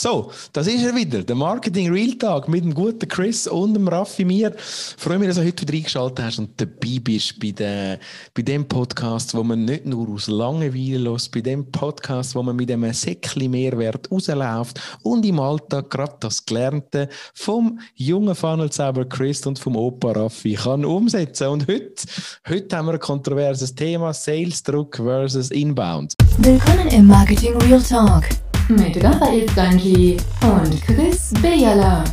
So, das ist er wieder, der Marketing Real Talk mit dem guten Chris und dem Raffi mir. Freue mich, dass du heute wieder eingeschaltet hast und dabei bist bei, der, bei dem Podcast, wo man nicht nur aus Langeweile los, bei dem Podcast, wo man mit einem Säckchen Mehrwert rausläuft und im Alltag gerade das Gelernte vom jungen Funnelzauber Chris und vom Opa Raffi kann umsetzen. Und heute, heute haben wir ein kontroverses Thema, Sales Druck versus Inbound. Willkommen im Marketing Real Talk mit Raphael Stanji und Chris Bejala.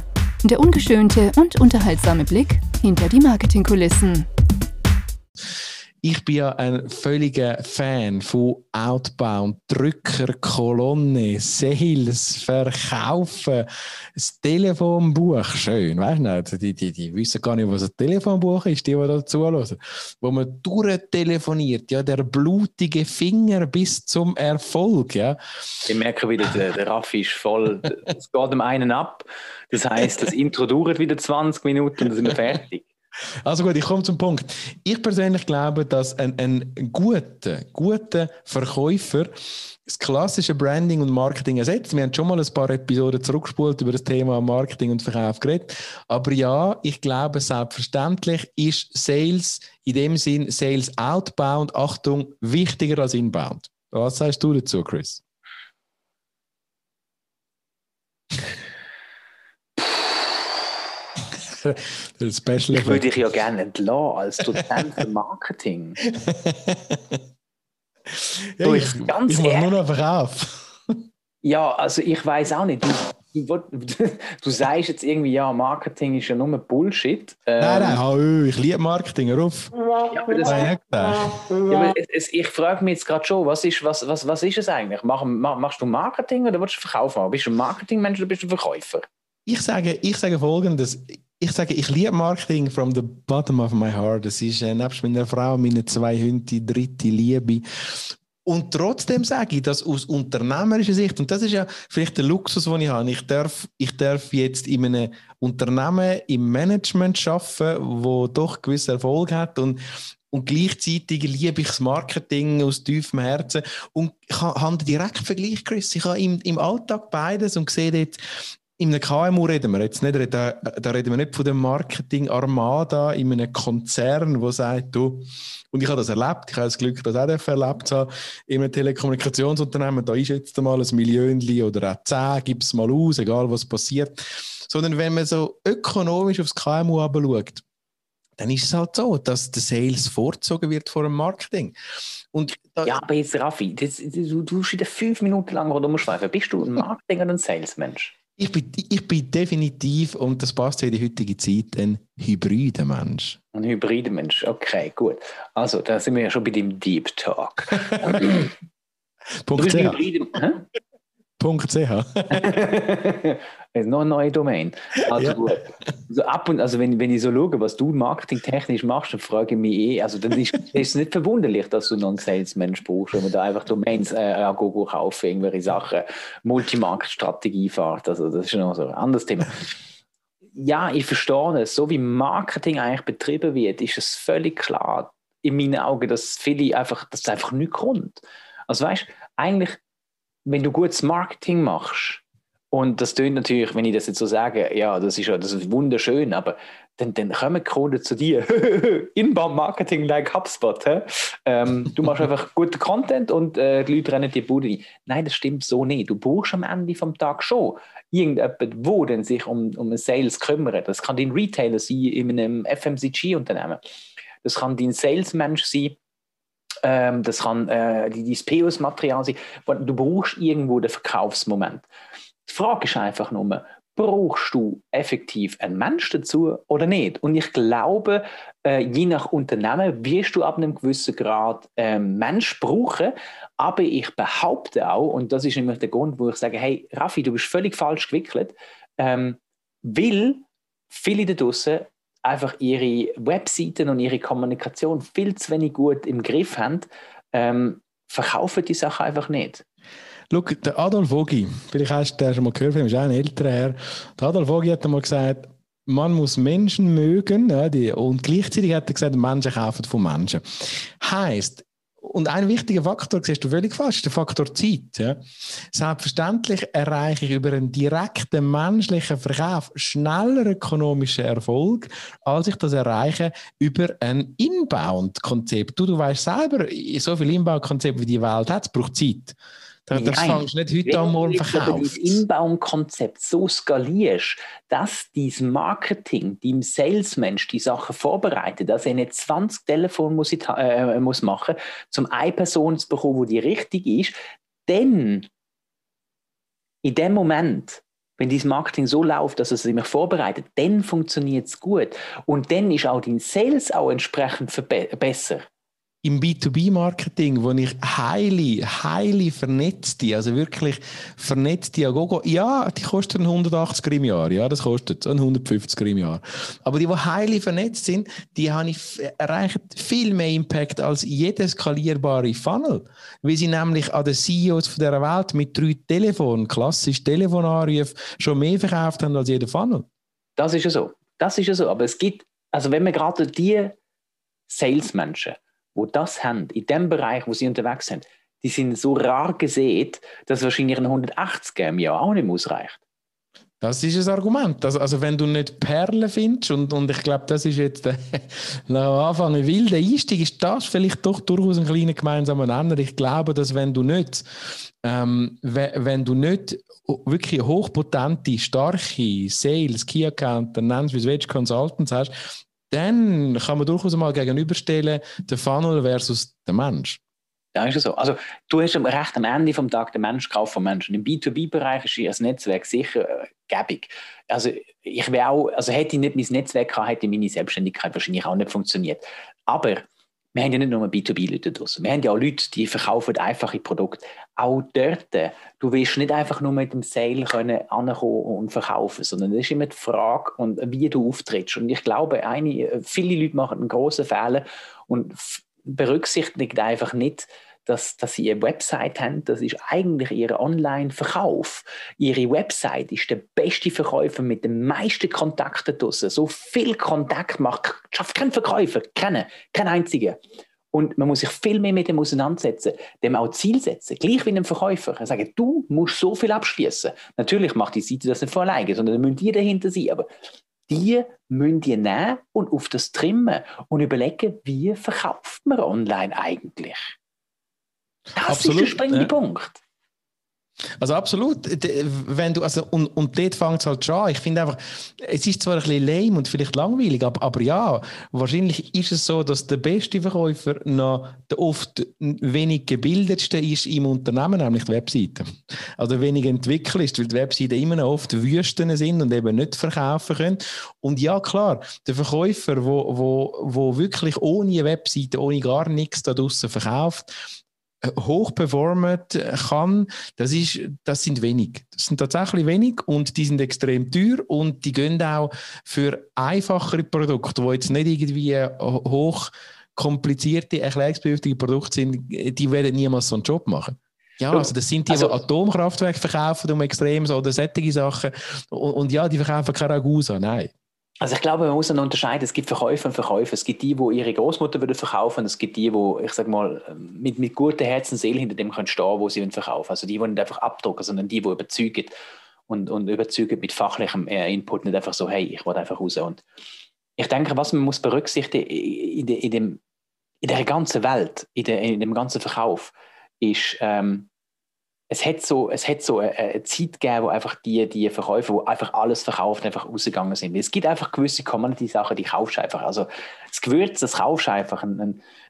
Der ungeschönte und unterhaltsame Blick hinter die Marketingkulissen. Ich bin ja ein völliger Fan von Outbound, Drücker, Kolonne, Sales, Verkaufen, das Telefonbuch. Schön, weißt du? Die, die, die wissen gar nicht, was ein Telefonbuch ist, die, die da zuhören. Wo man durchtelefoniert, ja, der blutige Finger bis zum Erfolg, ja. Ich merke wieder, der, der Raffi ist voll, es geht dem einen ab. Das heißt, das Intro dauert wieder 20 Minuten und dann sind wir fertig. Also gut, ich komme zum Punkt. Ich persönlich glaube, dass ein, ein guter, guter Verkäufer das klassische Branding und Marketing ersetzt. Wir haben schon mal ein paar Episoden zurückgespult über das Thema Marketing und Verkauf geredet. Aber ja, ich glaube, selbstverständlich ist Sales in dem Sinn Sales outbound, Achtung, wichtiger als inbound. Was sagst du dazu, Chris? der Special ich würde dich ja gerne entlassen als Dozent für Marketing. ja, ich, ich, ganz ich nur noch Verkauf. ja, also ich weiß auch nicht. Du, du, du, sagst jetzt irgendwie, ja, Marketing ist ja nur Bullshit. Ähm, nein, nein, oh, ich liebe Marketing, ruf. Ja, aber das, ja, aber es, es, ich frage mich jetzt gerade schon, was ist, was, was, was ist es eigentlich? Mach, mach, machst du Marketing oder willst du verkaufen? Bist du ein Marketingmensch oder bist du ein Verkäufer? Ich sage, ich sage folgendes ich sage, ich liebe Marketing from the bottom of my heart. Das ist äh, nebst meiner Frau, meine zwei Hunde, die dritte Liebe. Und trotzdem sage ich das aus unternehmerischer Sicht, und das ist ja vielleicht der Luxus, den ich habe. Ich darf, ich darf jetzt in einem Unternehmen im Management arbeiten, wo doch gewissen Erfolg hat und, und gleichzeitig liebe ich das Marketing aus tiefem Herzen und ich habe einen direkten Vergleich, Chris. Ich habe im, im Alltag beides und sehe dort, in einem KMU reden wir jetzt nicht, da, da reden wir nicht von der Marketing-Armada in einem Konzern, wo sagt, du, und ich habe das erlebt, ich habe das Glück, das auch erlebt zu haben, in einem Telekommunikationsunternehmen, da ist jetzt einmal ein Millionchen oder auch zehn, gib es mal aus, egal was passiert. Sondern wenn man so ökonomisch aufs KMU schaut, dann ist es halt so, dass der Sales vorgezogen wird vor dem Marketing. Und ja, aber jetzt, Raffi, das, du, du wieder fünf Minuten lang rumschweifen. Bist du ein Marketing oder ein Salesmensch? Ich bin, ich bin definitiv, und das passt ja in die heutige Zeit, ein hybrider Mensch. Ein hybrider Mensch, okay, gut. Also, da sind wir ja schon bei dem Deep Talk. Punkt CH. Punkt .ch. ist noch eine neue Domain. Also, ja. also ab und also wenn, wenn ich so schaue, was du marketingtechnisch machst, dann frage ich mich eh, also dann ist, es nicht verwunderlich, dass du noch einen Salesmensch brauchst, wenn man da einfach Domains äh, an Google kaufen, irgendwelche Sachen, Multimarktstrategie fährt. Also das ist noch so ein anderes Thema. Ja, ich verstehe es. So wie Marketing eigentlich betrieben wird, ist es völlig klar in meinen Augen, dass viele einfach, dass es einfach nicht kommt. Also weißt, eigentlich wenn du gutes Marketing machst, und das tönt natürlich, wenn ich das jetzt so sage, ja, das ist ja das ist wunderschön, aber dann, dann kommen Kunden zu dir. Inbound Marketing like HubSpot. Ähm, du machst einfach guten Content und äh, die Leute rennen die Bude rein. Nein, das stimmt so nicht. Du brauchst am Ende vom Tag schon irgendjemand, wo denn sich um, um Sales kümmert. Das kann dein Retailer sein in einem FMCG-Unternehmen. Das kann dein Salesmensch sein ähm, das kann äh, dein POS-Material sein. Du brauchst irgendwo den Verkaufsmoment. Die Frage ist einfach nur, brauchst du effektiv einen Mensch dazu oder nicht? Und ich glaube, äh, je nach Unternehmen wirst du ab einem gewissen Grad ähm, Mensch brauchen. Aber ich behaupte auch, und das ist nämlich der Grund, wo ich sage, hey, Raffi, du bist völlig falsch gewickelt, ähm, weil viele da draußen einfach ihre Webseiten und ihre Kommunikation viel zu wenig gut im Griff haben, ähm, verkaufen die Sache einfach nicht. Schau, der Adolf Ogi, vielleicht hast du den schon mal gehört, ist auch ein älterer Herr. Der Adolf Ogi hat einmal gesagt, man muss Menschen mögen ja, die, und gleichzeitig hat er gesagt, Menschen kaufen von Menschen. Heißt, und ein wichtiger Faktor, siehst du völlig falsch, ist der Faktor Zeit. Ja. Selbstverständlich erreiche ich über einen direkten menschlichen Verkauf schneller ökonomischen Erfolg, als ich das erreiche über ein Inbound-Konzept. Du, du weißt selber, so viele Inbound-Konzepte wie die Welt hat, es braucht Zeit. Das Nein, fängst nicht heute an morgen verkaufen. Wenn du das Inbound-Konzept so skalierst, dass dein Marketing, dein Salesmensch die Sachen vorbereitet, dass er nicht 20 Telefone muss, äh, muss machen muss, um eine Person zu bekommen, die richtig ist, dann in dem Moment wenn dein Marketing so läuft, dass es sich vorbereitet, dann funktioniert es gut. Und dann ist auch dein Sales auch entsprechend besser im B2B-Marketing, wo ich highly, highly vernetzte, also wirklich vernetzte Agogo, ja, die kosten 180 im Jahr, ja, das kostet 150 im Jahr. Aber die, die highly vernetzt sind, die haben erreichen viel mehr Impact als jeder skalierbare Funnel, weil sie nämlich an den CEOs von dieser Welt mit drei Telefonen, klassisch Telefonanrufen, schon mehr verkauft haben als jeder Funnel. Das ist ja so. Das ist ja so. Aber es gibt, also wenn man gerade die Salesmenschen, wo das haben, in dem Bereich, wo sie unterwegs sind, die sind so rar gesehen, dass wahrscheinlich ein 180 im Jahr auch nicht ausreicht. Das ist ein Argument. Also, also wenn du nicht Perlen findest, und, und ich glaube, das ist jetzt der, Anfang ein wilder Einstieg, ist das vielleicht doch durchaus ein kleiner gemeinsamer Nenner. Ich glaube, dass wenn du nicht, ähm, wenn du nicht wirklich hochpotente, starke Sales, Key Account, nennst wie es Consultants hast, dann kann man durchaus mal gegenüberstellen, der Funnel versus der Mensch. Ja, ist so. Also, du hast recht am Ende vom Tag den Mensch kauft von Menschen. Im B2B-Bereich ist das Netzwerk sicher äh, gäbig. Also, ich wäre auch, also hätte ich nicht mein Netzwerk gehabt, hätte meine Selbstständigkeit wahrscheinlich auch nicht funktioniert. Aber wir haben ja nicht nur B2B-Leute draußen. Wir haben ja auch Leute, die verkaufen einfache Produkte. Auch dort, du willst nicht einfach nur mit dem Sale können ankommen und verkaufen, sondern es ist immer die Frage, und wie du auftrittst. Und ich glaube, eine, viele Leute machen einen großen Fehler und berücksichtigen einfach nicht, dass, dass sie eine Website haben, das ist eigentlich ihr Online-Verkauf. Ihre Website ist der beste Verkäufer mit den meisten Kontakten draussen. So viel Kontakt macht, schafft kein Verkäufer, keinen, kein einziger. Und man muss sich viel mehr mit dem auseinandersetzen, dem auch Ziel setzen, gleich wie einem Verkäufer. Er sagt, du musst so viel abschließen. Natürlich macht die Seite das nicht von alleine, sondern da müssen die dahinter sein. Aber die müssen die nehmen und auf das trimmen und überlegen, wie verkauft man online eigentlich. Das Absolut, ist der springende ja. Punkt. Also absolut, wenn du, also, und, und dort fängt es halt schon an. Ich finde einfach, es ist zwar ein bisschen lame und vielleicht langweilig, aber, aber ja, wahrscheinlich ist es so, dass der beste Verkäufer noch der oft wenig gebildetste ist im Unternehmen, nämlich die Webseite. Also wenig entwickelt ist, weil die Webseiten immer noch oft Wüsten sind und eben nicht verkaufen können. Und ja, klar, der Verkäufer, wo, wo, wo wirklich ohne Webseite, ohne gar nichts da draußen verkauft, hoch performen kann, das, ist, das sind wenig. Das sind tatsächlich wenig und die sind extrem teuer und die gehen auch für einfachere Produkte, die jetzt nicht irgendwie hoch komplizierte, erklärungsbedürftige Produkte sind, die werden niemals so einen Job machen. Ja, also das sind die, also, die Atomkraftwerke verkaufen um extrem oder solche Sachen. Und, und ja, die verkaufen keine Ragusa, nein. Also ich glaube, man muss dann unterscheiden. Es gibt Verkäufer und Verkäufer. Es gibt die, die ihre Großmutter würden verkaufen. Es gibt die, die, ich sag mal, mit, mit gutem Herz und Seele hinter dem können stehen, wo sie verkaufen. Also die, die nicht einfach abdrucken, sondern die, die überzeugen und, und überzeugen mit fachlichem äh, Input, nicht einfach so, hey, ich will einfach raus. Und ich denke, was man muss berücksichtigen in, in, dem, in der ganzen Welt, in, der, in dem ganzen Verkauf, ist, ähm, es hat so, es hat so eine, eine Zeit gegeben, wo einfach die, die Verkäufer, wo einfach alles verkauft, einfach rausgegangen sind. Es gibt einfach gewisse Commodity-Sachen, die kaufst du einfach. Also das Gewürz, das kaufst du einfach.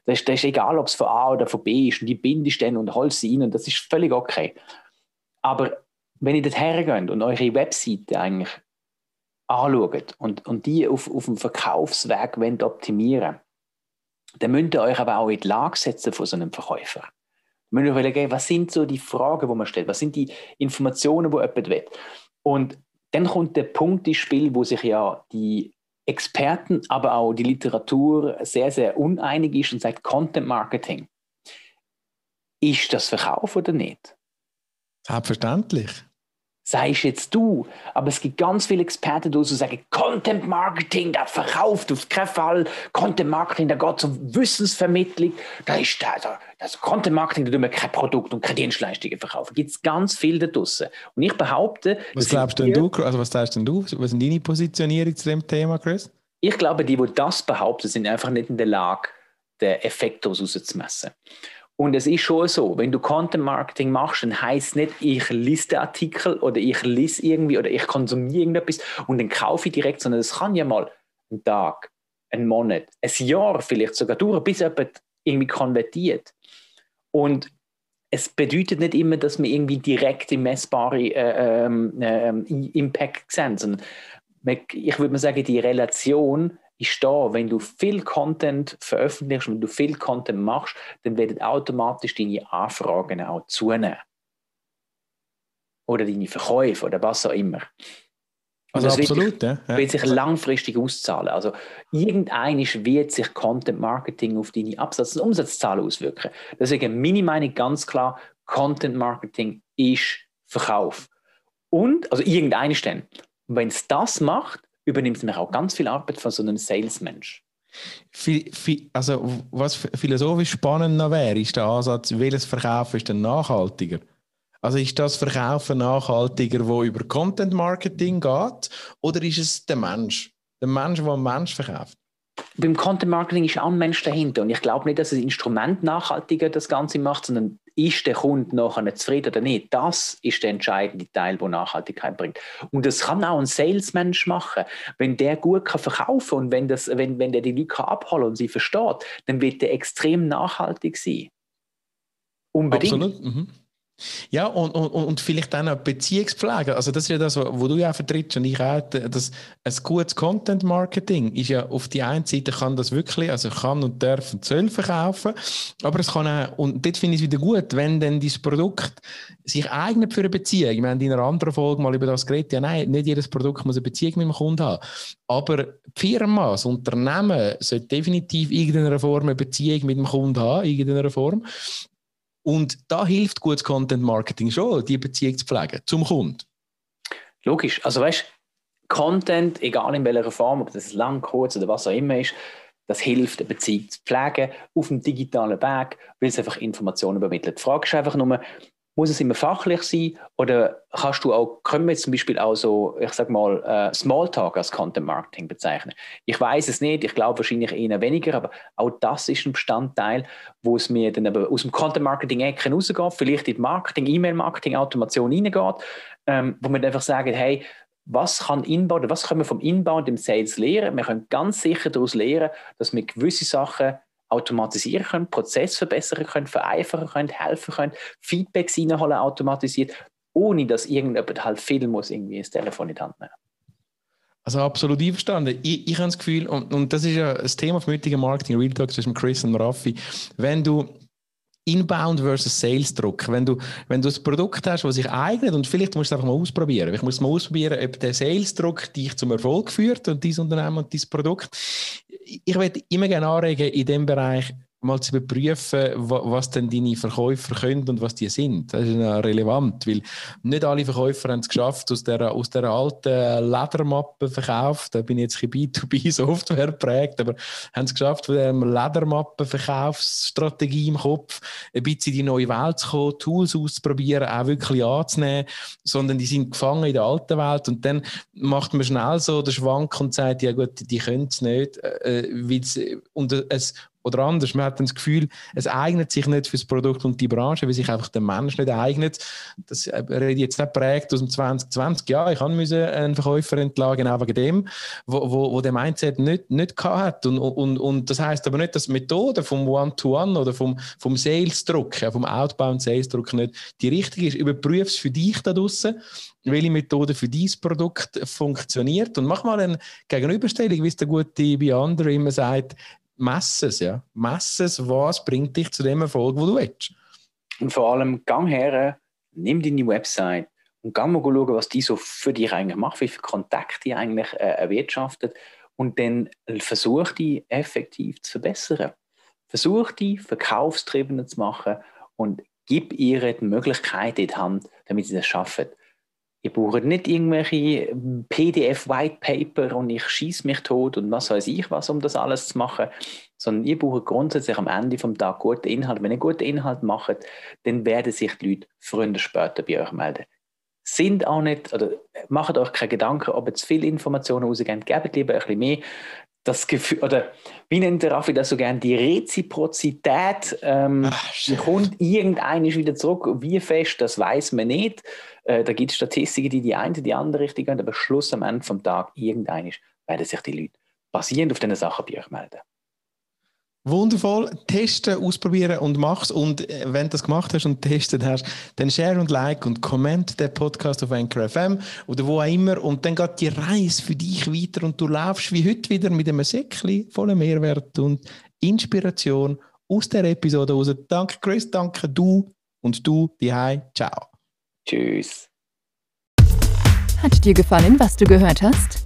das, ist, das ist egal, ob es von A oder von B ist. Und die bindest dann und holst sie rein und das ist völlig okay. Aber wenn ihr dort hergeht und eure Webseite eigentlich anschaut und, und die auf, auf dem Verkaufsweg wollt optimieren dann müsst ihr euch aber auch in die Lage setzen von so einem Verkäufer. Wir müssen überlegen, was sind so die Fragen, die man stellt? Was sind die Informationen, die jemand will? Und dann kommt der Punkt ins Spiel, wo sich ja die Experten, aber auch die Literatur sehr, sehr uneinig ist und sagt Content Marketing. Ist das Verkauf oder nicht? Selbstverständlich. Sei jetzt du. Aber es gibt ganz viele Experten, die sagen, Content Marketing, das verkauft auf keinen Fall. Content Marketing, da geht um Wissensvermittlung. Da ist also, also Content Marketing, da tun wir kein Produkt und keine Dienstleistungen verkaufen. Da gibt es ganz viel da draussen. Und ich behaupte. Was glaubst denn du, also was sagst denn du? Was sind deine Positionierung zu dem Thema, Chris? Ich glaube, die, die das behaupten, sind einfach nicht in der Lage, den Effekt daraus auszumessen. Und es ist schon so, wenn du Content Marketing machst, dann heißt nicht, ich lese den Artikel oder ich lese irgendwie oder ich konsumiere irgendetwas und dann kaufe ich direkt, sondern es kann ja mal einen Tag, einen Monat, ein Jahr vielleicht sogar dauern, bis jemand irgendwie konvertiert. Und es bedeutet nicht immer, dass wir irgendwie direkt im messbaren äh, ähm, äh, Impact sehen, sondern ich würde mal sagen, die Relation ist da, wenn du viel Content veröffentlichst, wenn du viel Content machst, dann werden automatisch deine Anfragen auch zunehmen. Oder deine Verkäufe oder was auch immer. Also absolut, wird, ja. wird sich langfristig auszahlen. Also irgendein wird sich Content Marketing auf deine Absatz- und Umsatzzahlen auswirken. Deswegen meine Meinung ganz klar, Content Marketing ist Verkauf. Und, also irgendein dann. Wenn es das macht, übernimmt nämlich auch ganz viel Arbeit von so einem Salesmensch. Also, was philosophisch spannend noch wäre, ist der Ansatz, welches Verkaufen ist denn nachhaltiger? Also ist das Verkaufen nachhaltiger, wo über Content Marketing geht, oder ist es der Mensch? Der Mensch, der einen Mensch verkauft? Beim Content Marketing ist auch ein Mensch dahinter und ich glaube nicht, dass das Instrument nachhaltiger das Ganze macht, sondern ist der Kunde nachher zufrieden oder nicht? Das ist der entscheidende Teil, der Nachhaltigkeit bringt. Und das kann auch ein Salesmensch machen. Wenn der gut kann verkaufen und wenn, das, wenn, wenn der die Leute abholen und sie versteht, dann wird der extrem nachhaltig sein. Unbedingt. Absolut. Mhm. Ja, und, und, und vielleicht dann auch Beziehungspflege. Also das ist ja das, was du ja vertrittst und ich auch, das, ein gutes Content-Marketing ist ja auf die einen Seite kann das wirklich, also kann und darf und soll verkaufen, aber es kann auch, und dort finde ich es wieder gut, wenn dann dieses Produkt sich eignet für eine Beziehung. Wir haben in einer anderen Folge mal über das geredet, ja nein, nicht jedes Produkt muss eine Beziehung mit dem Kunden haben, aber die Firma, das Unternehmen sollte definitiv irgendeine Form eine Beziehung mit dem Kunden haben, irgendeiner Form. Und da hilft gutes Content Marketing schon, die Beziehung zu pflegen zum Kunden. Logisch. Also weißt Content, egal in welcher Form, ob das lang, kurz oder was auch immer ist, das hilft, eine Beziehung zu pflegen auf dem digitalen Weg, weil es einfach Informationen übermittelt. Die Frage ist einfach nur, muss es immer fachlich sein oder kannst du auch, können wir jetzt zum Beispiel auch so, ich sag mal, äh, Smalltalk als Content Marketing bezeichnen? Ich weiß es nicht, ich glaube wahrscheinlich eher weniger, aber auch das ist ein Bestandteil, wo es mir dann aber aus dem Content Marketing Ecken rausgeht, vielleicht in Marketing, E-Mail-Marketing, Automation reingeht, ähm, wo man einfach sagen, hey, was kann Inbound, was können wir vom Inbound im Sales lernen? Wir können ganz sicher daraus lernen, dass wir gewisse Sachen automatisieren können, Prozess verbessern können, vereinfachen können, helfen können, Feedbacks reinholen automatisiert, ohne dass irgendjemand halt viel muss irgendwie das Telefon in die Hand nehmen. Also absolut einverstanden. Ich, ich habe das Gefühl, und, und das ist ja das Thema vom heutigen Marketing Real Talk zwischen Chris und Raffi, wenn du Inbound versus Sales Druck. Wenn du, wenn du ein Produkt hast, das sich eignet, und vielleicht musst du es einfach mal ausprobieren. Ich muss mal ausprobieren, ob der Sales Druck dich zum Erfolg führt und dein Unternehmen und dein Produkt. Ich würde immer gerne anregen, in dem Bereich mal zu überprüfen, was denn deine Verkäufer können und was die sind. Das ist ja relevant, weil nicht alle Verkäufer haben es geschafft, aus der, aus der alten Ledermappe verkauft, da bin ich jetzt ein B2B-Software geprägt, aber haben es geschafft, von der Ledermappen-Verkaufsstrategie im Kopf ein bisschen in die neue Welt zu kommen, Tools auszuprobieren, auch wirklich anzunehmen, sondern die sind gefangen in der alten Welt und dann macht man schnell so den Schwank und sagt, ja gut, die können es nicht, äh, und es oder anders, man hat dann das Gefühl, es eignet sich nicht für das Produkt und die Branche, weil sich einfach der Mensch nicht eignet. Das äh, rede jetzt nicht prägt aus dem 2020. Ja, ich musste einen Verkäufer entlagen, genau wegen dem, wo, wo, wo der Mindset nicht, nicht hat. Und, und, und das heißt aber nicht, dass die Methode vom One-to-One -One oder vom, vom Sales-Druck, vom Outbound Sales-Druck nicht die richtige ist. Überprüf es für dich da draußen welche Methode für dieses Produkt funktioniert und mach mal eine Gegenüberstellung, wie es der gute Beyonder immer sagt, messen es, ja. Messen es, was bringt dich zu dem Erfolg, wo du willst. Und vor allem, gang her, nimm deine Website und gang mal schauen, was die so für dich eigentlich macht, wie viele Kontakte die eigentlich äh, erwirtschaftet und dann versuch die effektiv zu verbessern. Versuch die verkaufstriebener zu machen und gib ihr die Möglichkeit in die Hand, damit sie das schaffen. Ihr braucht nicht irgendwelche PDF-White-Paper und ich schieße mich tot und was weiß ich was, um das alles zu machen, sondern ihr braucht grundsätzlich am Ende vom Tag guten Inhalt. Wenn ihr guten Inhalt macht, dann werden sich die Leute früher oder später bei euch melden. Sind auch nicht, oder macht euch keine Gedanken, ob ihr zu viele Informationen rausgebt, gebt lieber ein bisschen mehr das Gefühl, oder wie nennt der Raffi das so gern, die Reziprozität, ähm, Ach, die kommt irgendein wieder zurück. Wie fest, das weiß man nicht. Äh, da gibt es Statistiken, die die eine, die andere Richtung gehen, aber Schluss am Ende vom Tag, irgendein werden sich die Leute basierend auf diesen Sachen bei euch melden. Wundervoll. Testen, ausprobieren und mach's. Und äh, wenn du das gemacht hast und testet hast, dann share und like und comment den Podcast auf Anchor FM oder wo auch immer. Und dann geht die Reise für dich weiter und du laufst wie heute wieder mit einem Säckchen voller Mehrwert und Inspiration aus der Episode raus. Danke Chris, danke du und du, die Ciao. Tschüss. Hat dir gefallen, was du gehört hast?